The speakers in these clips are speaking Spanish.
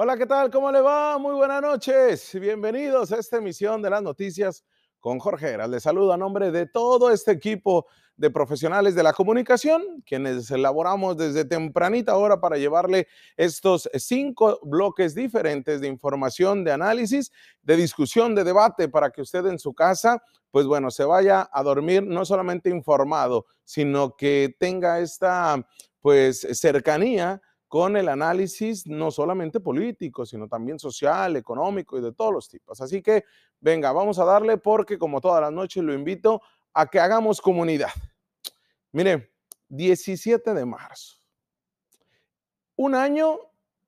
Hola, ¿qué tal? ¿Cómo le va? Muy buenas noches. Bienvenidos a esta emisión de las noticias con Jorge Heras. Les saludo a nombre de todo este equipo de profesionales de la comunicación, quienes elaboramos desde tempranita hora para llevarle estos cinco bloques diferentes de información, de análisis, de discusión, de debate, para que usted en su casa, pues bueno, se vaya a dormir no solamente informado, sino que tenga esta, pues, cercanía con el análisis no solamente político, sino también social, económico y de todos los tipos. Así que venga, vamos a darle porque como todas las noches lo invito a que hagamos comunidad. Mire, 17 de marzo, un año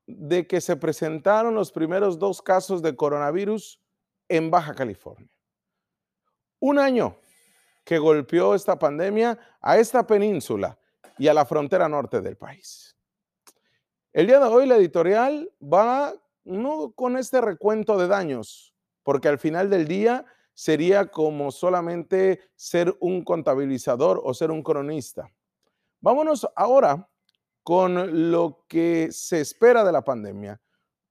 de que se presentaron los primeros dos casos de coronavirus en Baja California. Un año que golpeó esta pandemia a esta península y a la frontera norte del país. El día de hoy la editorial va no con este recuento de daños, porque al final del día sería como solamente ser un contabilizador o ser un cronista. Vámonos ahora con lo que se espera de la pandemia,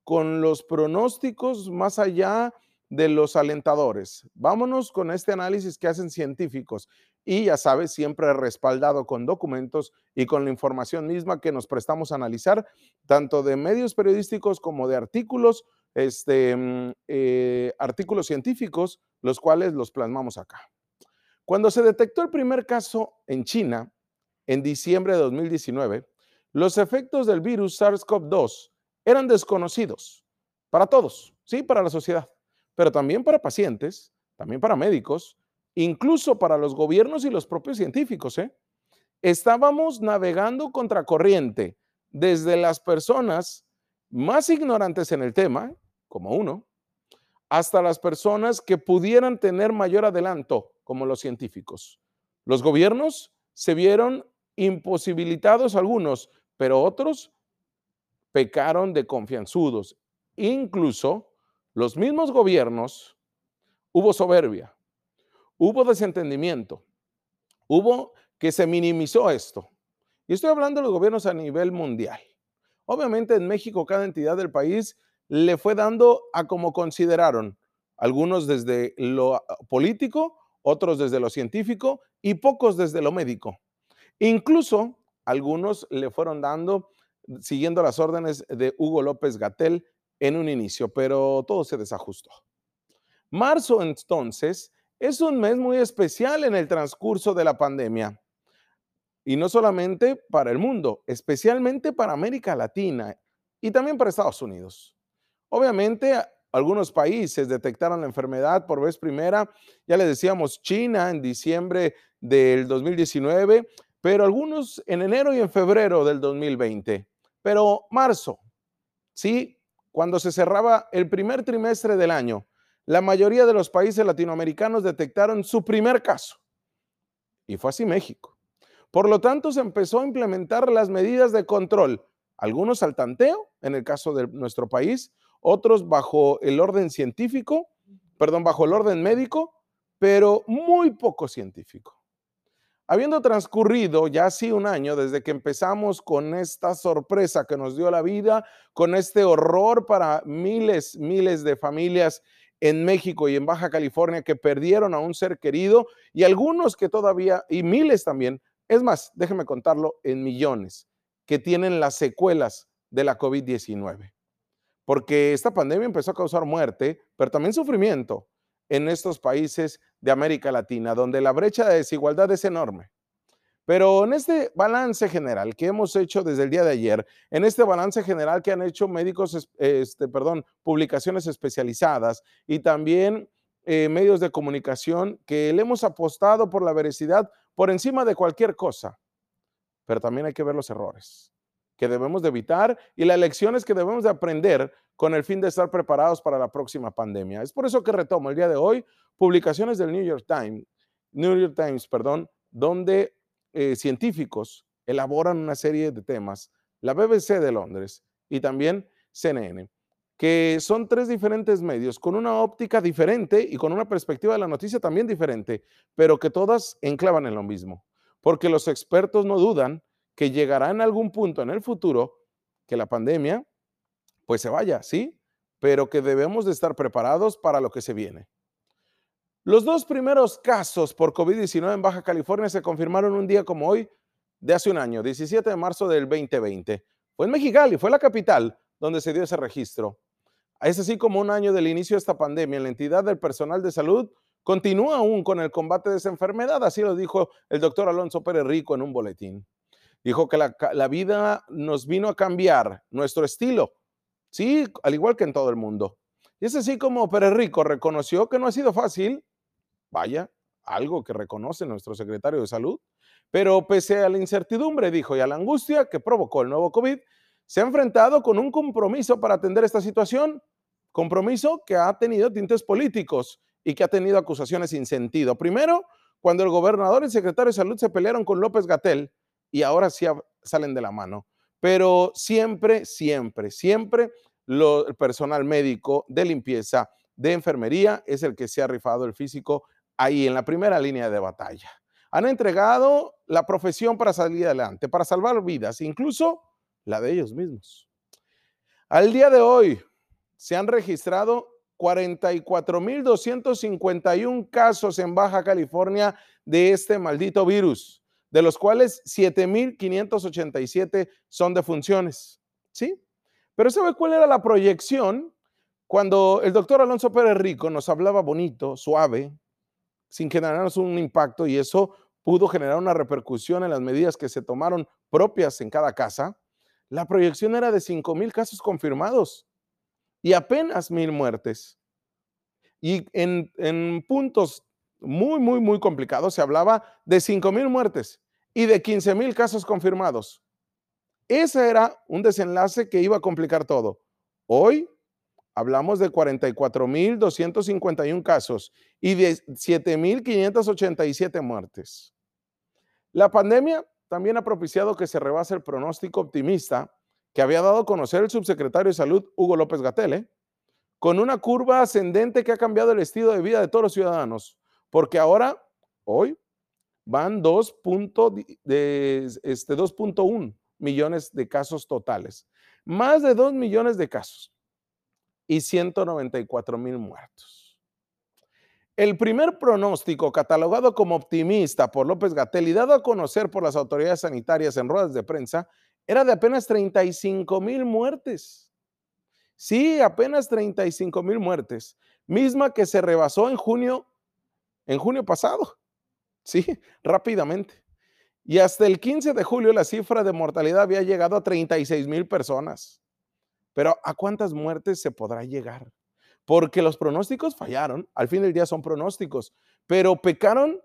con los pronósticos más allá de los alentadores. Vámonos con este análisis que hacen científicos y ya sabes, siempre respaldado con documentos y con la información misma que nos prestamos a analizar, tanto de medios periodísticos como de artículos, este, mm, eh, artículos científicos, los cuales los plasmamos acá. Cuando se detectó el primer caso en China, en diciembre de 2019, los efectos del virus SARS-CoV-2 eran desconocidos para todos, sí, para la sociedad, pero también para pacientes, también para médicos, incluso para los gobiernos y los propios científicos. ¿eh? Estábamos navegando contracorriente desde las personas más ignorantes en el tema, como uno, hasta las personas que pudieran tener mayor adelanto, como los científicos. Los gobiernos se vieron imposibilitados algunos, pero otros pecaron de confianzudos. Incluso los mismos gobiernos hubo soberbia, hubo desentendimiento, hubo que se minimizó esto. Y estoy hablando de los gobiernos a nivel mundial. Obviamente en México cada entidad del país le fue dando a como consideraron, algunos desde lo político, otros desde lo científico y pocos desde lo médico. Incluso algunos le fueron dando siguiendo las órdenes de Hugo López Gatel en un inicio, pero todo se desajustó. Marzo entonces es un mes muy especial en el transcurso de la pandemia. Y no solamente para el mundo, especialmente para América Latina y también para Estados Unidos. Obviamente, algunos países detectaron la enfermedad por vez primera, ya le decíamos China en diciembre del 2019, pero algunos en enero y en febrero del 2020. Pero marzo, sí, cuando se cerraba el primer trimestre del año, la mayoría de los países latinoamericanos detectaron su primer caso. Y fue así México. Por lo tanto, se empezó a implementar las medidas de control, algunos al tanteo, en el caso de nuestro país, otros bajo el orden científico, perdón, bajo el orden médico, pero muy poco científico. Habiendo transcurrido ya así un año desde que empezamos con esta sorpresa que nos dio la vida, con este horror para miles, miles de familias en México y en Baja California que perdieron a un ser querido y algunos que todavía, y miles también, es más, déjeme contarlo, en millones, que tienen las secuelas de la COVID-19. Porque esta pandemia empezó a causar muerte, pero también sufrimiento en estos países de América Latina, donde la brecha de desigualdad es enorme. Pero en este balance general que hemos hecho desde el día de ayer, en este balance general que han hecho médicos, este, perdón, publicaciones especializadas y también eh, medios de comunicación que le hemos apostado por la veracidad por encima de cualquier cosa. Pero también hay que ver los errores que debemos de evitar y las lecciones que debemos de aprender con el fin de estar preparados para la próxima pandemia. Es por eso que retomo el día de hoy publicaciones del New York Times, New York Times, perdón, donde eh, científicos elaboran una serie de temas, la BBC de Londres y también CNN, que son tres diferentes medios con una óptica diferente y con una perspectiva de la noticia también diferente, pero que todas enclavan en lo mismo, porque los expertos no dudan que llegará en algún punto en el futuro que la pandemia pues se vaya, sí, pero que debemos de estar preparados para lo que se viene. Los dos primeros casos por COVID-19 en Baja California se confirmaron un día como hoy de hace un año, 17 de marzo del 2020. Fue en Mexicali, fue la capital donde se dio ese registro. Es así como un año del inicio de esta pandemia, la entidad del personal de salud continúa aún con el combate de esa enfermedad, así lo dijo el doctor Alonso Pérez Rico en un boletín. Dijo que la, vida nos vino a cambiar nuestro estilo, sí, al igual que en todo el mundo. Y es así como Pérez Rico reconoció que no ha sido fácil, vaya, algo que reconoce nuestro secretario de salud, pero pese a la incertidumbre, dijo, y a la angustia que provocó el nuevo COVID, se ha enfrentado con un compromiso para atender esta situación, compromiso que ha tenido tintes políticos y que ha tenido acusaciones sin sentido. Primero, cuando el gobernador y el secretario de salud se pelearon con López Gatel y ahora sí salen de la mano. Pero siempre, siempre, siempre el personal médico de limpieza, de enfermería, es el que se ha rifado el físico ahí en la primera línea de batalla han entregado la profesión para salir adelante, para salvar vidas, incluso la de ellos mismos. Al día de hoy se han registrado 44.251 casos en Baja California de este maldito virus, de los cuales 7.587 son defunciones. ¿Sí? Pero ¿sabe cuál era la proyección? Cuando el doctor Alonso Pérez Rico nos hablaba bonito, suave, sin generarnos un impacto y eso pudo generar una repercusión en las medidas que se tomaron propias en cada casa, la proyección era de 5 mil casos confirmados y apenas mil muertes. Y en, puntos muy, muy, muy complicados se hablaba de 5 mil muertes y de 15 mil casos confirmados. Ese era un desenlace que iba a complicar todo. Hoy hablamos de 44.251 casos y de 7.587 muertes. La pandemia también ha propiciado que se rebase el pronóstico optimista que había dado a conocer el subsecretario de Salud, Hugo López Gatelle, con una curva ascendente que ha cambiado el estilo de vida de todos los ciudadanos, porque ahora, hoy, van 2.1 este, millones de casos totales, más de 2 millones de casos y 194 mil muertos. El primer pronóstico catalogado como optimista por López Gatel y dado a conocer por las autoridades sanitarias en ruedas de prensa era de apenas 35 mil muertes. Sí, apenas 35 mil muertes, misma que se rebasó en junio, en junio pasado. Sí, rápidamente. Y hasta el 15 de julio la cifra de mortalidad había llegado a 36 mil personas. Pero ¿a cuántas muertes se podrá llegar? Porque los pronósticos fallaron, al fin del día son pronósticos, pero pecaron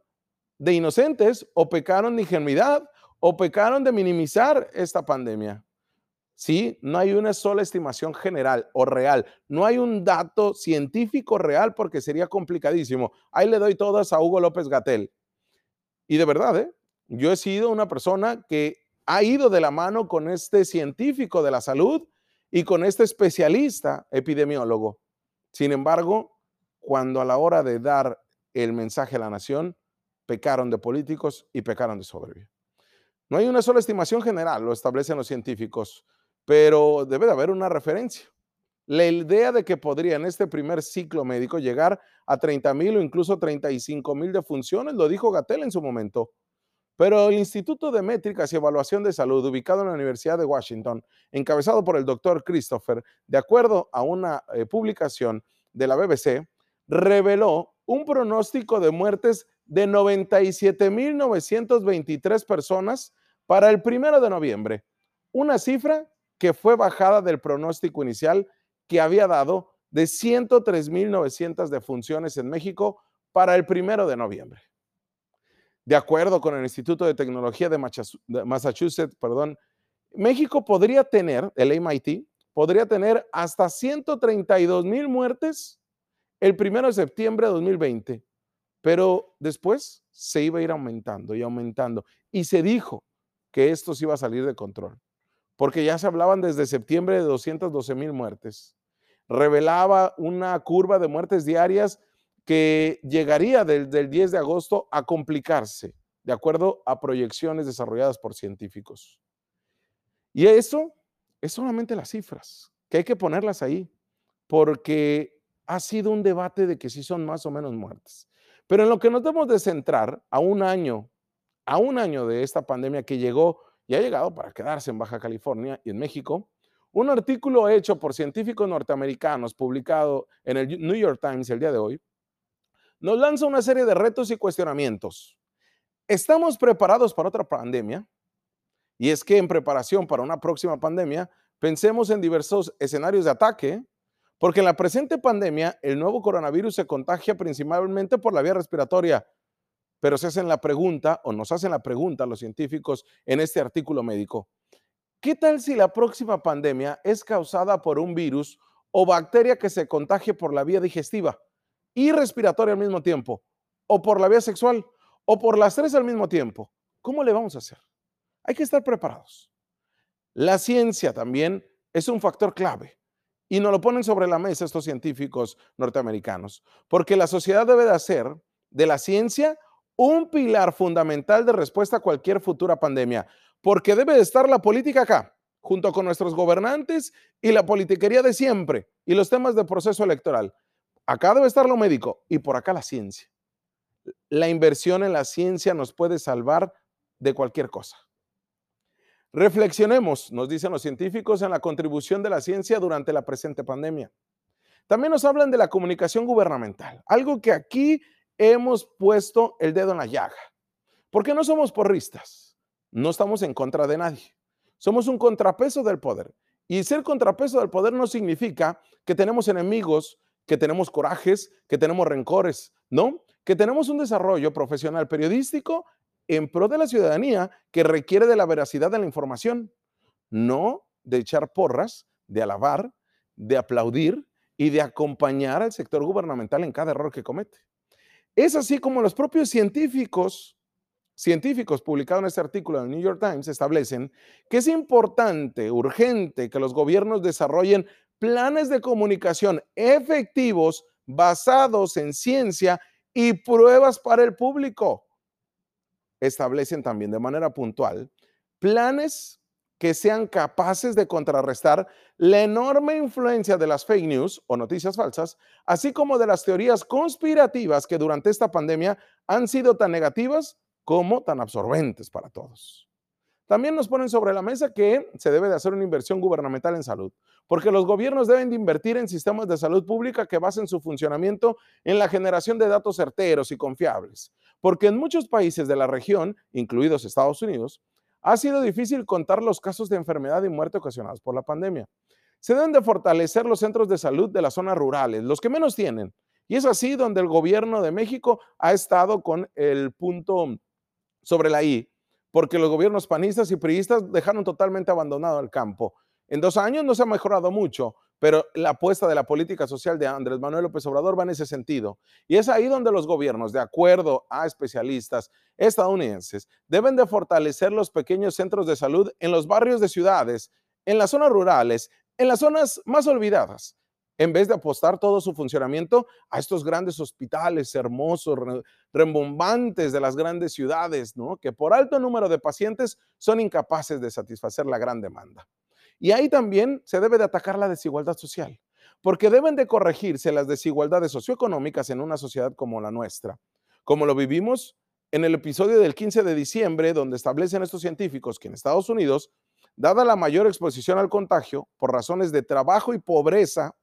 de inocentes o pecaron de ingenuidad o pecaron de minimizar esta pandemia. Sí, no hay una sola estimación general o real, no hay un dato científico real porque sería complicadísimo. Ahí le doy todas a Hugo López Gatel. Y de verdad, ¿eh? yo he sido una persona que ha ido de la mano con este científico de la salud y con este especialista epidemiólogo. Sin embargo, cuando a la hora de dar el mensaje a la nación, pecaron de políticos y pecaron de soberbia. No hay una sola estimación general, lo establecen los científicos, pero debe de haber una referencia. La idea de que podría en este primer ciclo médico llegar a 30 mil o incluso 35 mil defunciones, lo dijo Gatel en su momento. Pero el Instituto de Métricas y Evaluación de Salud, ubicado en la Universidad de Washington, encabezado por el doctor Christopher, de acuerdo a una eh, publicación de la BBC, reveló un pronóstico de muertes de 97.923 personas para el primero de noviembre, una cifra que fue bajada del pronóstico inicial que había dado de 103.900 defunciones en México para el primero de noviembre. De acuerdo con el Instituto de Tecnología de Massachusetts, perdón, México podría tener, el MIT, podría tener hasta 132 mil muertes el primero de septiembre de 2020, pero después se iba a ir aumentando y aumentando. Y se dijo que esto se iba a salir de control, porque ya se hablaban desde septiembre de 212 mil muertes. Revelaba una curva de muertes diarias que llegaría del, 10 de agosto a complicarse, de acuerdo a proyecciones desarrolladas por científicos. Y eso es solamente las cifras que hay que ponerlas ahí, porque ha sido un debate de que si son más o menos muertes. Pero en lo que nos debemos de centrar a un año, a un año de esta pandemia que llegó y ha llegado para quedarse en Baja California y en México, un artículo hecho por científicos norteamericanos publicado en el New York Times el día de hoy, nos lanza una serie de retos y cuestionamientos. ¿Estamos preparados para otra pandemia? Y es que en preparación para una próxima pandemia, pensemos en diversos escenarios de ataque, porque en la presente pandemia el nuevo coronavirus se contagia principalmente por la vía respiratoria, pero se hacen la pregunta o nos hacen la pregunta los científicos en este artículo médico. ¿Qué tal si la próxima pandemia es causada por un virus o bacteria que se contagie por la vía digestiva y respiratoria al mismo tiempo, o por la vía sexual, o por las tres al mismo tiempo? ¿Cómo le vamos a hacer? Hay que estar preparados. La ciencia también es un factor clave y nos lo ponen sobre la mesa estos científicos norteamericanos, porque la sociedad debe de hacer de la ciencia un pilar fundamental de respuesta a cualquier futura pandemia, porque debe de estar la política acá, junto con nuestros gobernantes y la politiquería de siempre y los temas de proceso electoral. Acá debe estar lo médico y por acá la ciencia. La inversión en la ciencia nos puede salvar de cualquier cosa. Reflexionemos, nos dicen los científicos, en la contribución de la ciencia durante la presente pandemia. También nos hablan de la comunicación gubernamental, algo que aquí hemos puesto el dedo en la llaga. Porque no somos porristas, no estamos en contra de nadie. Somos un contrapeso del poder. Y ser contrapeso del poder no significa que tenemos enemigos, que tenemos corajes, que tenemos rencores, ¿no? Que tenemos un desarrollo profesional periodístico en pro de la ciudadanía que requiere de la veracidad de la información, no de echar porras, de alabar, de aplaudir y de acompañar al sector gubernamental en cada error que comete. Es así como los propios científicos, científicos publicados en este artículo del New York Times establecen que es importante, urgente, que los gobiernos desarrollen planes de comunicación efectivos basados en ciencia y pruebas para el público establecen también de manera puntual planes que sean capaces de contrarrestar la enorme influencia de las fake news o noticias falsas, así como de las teorías conspirativas que durante esta pandemia han sido tan negativas como tan absorbentes para todos. También nos ponen sobre la mesa que se debe de hacer una inversión gubernamental en salud, porque los gobiernos deben de invertir en sistemas de salud pública que basen su funcionamiento en la generación de datos certeros y confiables, porque en muchos países de la región, incluidos Estados Unidos, ha sido difícil contar los casos de enfermedad y muerte ocasionados por la pandemia. Se deben de fortalecer los centros de salud de las zonas rurales, los que menos tienen. Y es así donde el gobierno de México ha estado con el punto sobre la I, porque los gobiernos panistas y priistas dejaron totalmente abandonado el campo. En dos años no se ha mejorado mucho, pero la apuesta de la política social de Andrés Manuel López Obrador va en ese sentido. Y es ahí donde los gobiernos, de acuerdo a especialistas estadounidenses, deben de fortalecer los pequeños centros de salud en los barrios de ciudades, en las zonas rurales, en las zonas más olvidadas, en vez de apostar todo su funcionamiento a estos grandes hospitales hermosos, rembombantes de las grandes ciudades, ¿no? que por alto número de pacientes son incapaces de satisfacer la gran demanda. Y ahí también se debe de atacar la desigualdad social, porque deben de corregirse las desigualdades socioeconómicas en una sociedad como la nuestra, como lo vivimos en el episodio del 15 de diciembre, donde establecen estos científicos que en Estados Unidos, dada la mayor exposición al contagio por razones de trabajo y pobreza,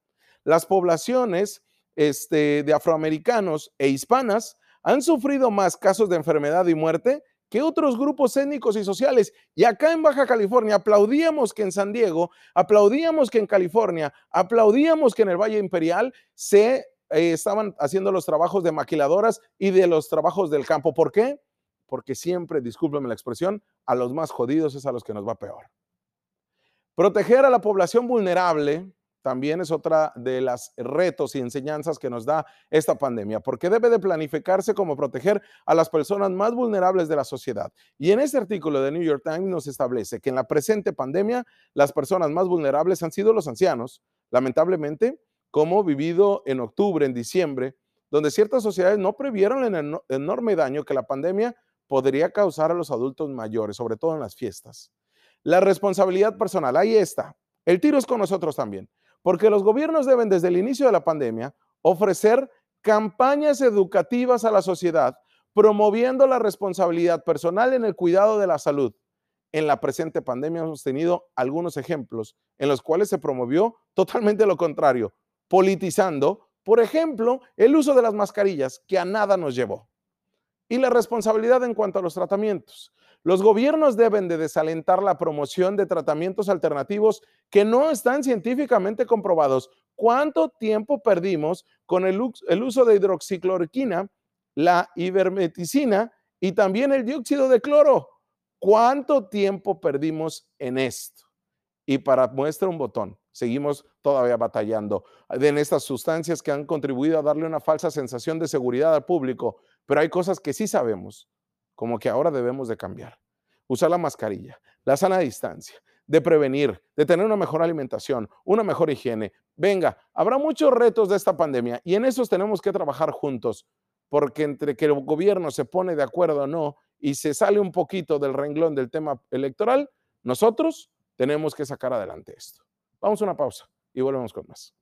las poblaciones este, de afroamericanos e hispanas han sufrido más casos de enfermedad y muerte que otros grupos étnicos y sociales. Y acá en Baja California aplaudíamos que en San Diego, aplaudíamos que en California, aplaudíamos que en el Valle Imperial se eh, estaban haciendo los trabajos de maquiladoras y de los trabajos del campo. ¿Por qué? Porque siempre, discúlpeme la expresión, a los más jodidos es a los que nos va peor. Proteger a la población vulnerable también es otra de las retos y enseñanzas que nos da esta pandemia, porque debe de planificarse como proteger a las personas más vulnerables de la sociedad. Y en este artículo de New York Times nos establece que en la presente pandemia las personas más vulnerables han sido los ancianos, lamentablemente, como vivido en octubre, en diciembre, donde ciertas sociedades no previeron el enorme daño que la pandemia podría causar a los adultos mayores, sobre todo en las fiestas. La responsabilidad personal, ahí está. El tiro es con nosotros también. Porque los gobiernos deben desde el inicio de la pandemia ofrecer campañas educativas a la sociedad promoviendo la responsabilidad personal en el cuidado de la salud. En la presente pandemia hemos tenido algunos ejemplos en los cuales se promovió totalmente lo contrario, politizando, por ejemplo, el uso de las mascarillas, que a nada nos llevó. Y la responsabilidad en cuanto a los tratamientos. Los gobiernos deben de desalentar la promoción de tratamientos alternativos que no están científicamente comprobados. ¿Cuánto tiempo perdimos con el, uso de hidroxicloroquina, la ivermectina y también el dióxido de cloro? ¿Cuánto tiempo perdimos en esto? Y para muestra un botón, seguimos todavía batallando en estas sustancias que han contribuido a darle una falsa sensación de seguridad al público, pero hay cosas que sí sabemos como que ahora debemos de cambiar. Usar la mascarilla, la sana distancia, de prevenir, de tener una mejor alimentación, una mejor higiene. Venga, habrá muchos retos de esta pandemia y en esos tenemos que trabajar juntos, porque entre que el gobierno se pone de acuerdo o no y se sale un poquito del renglón del tema electoral, nosotros tenemos que sacar adelante esto. Vamos a una pausa y volvemos con más.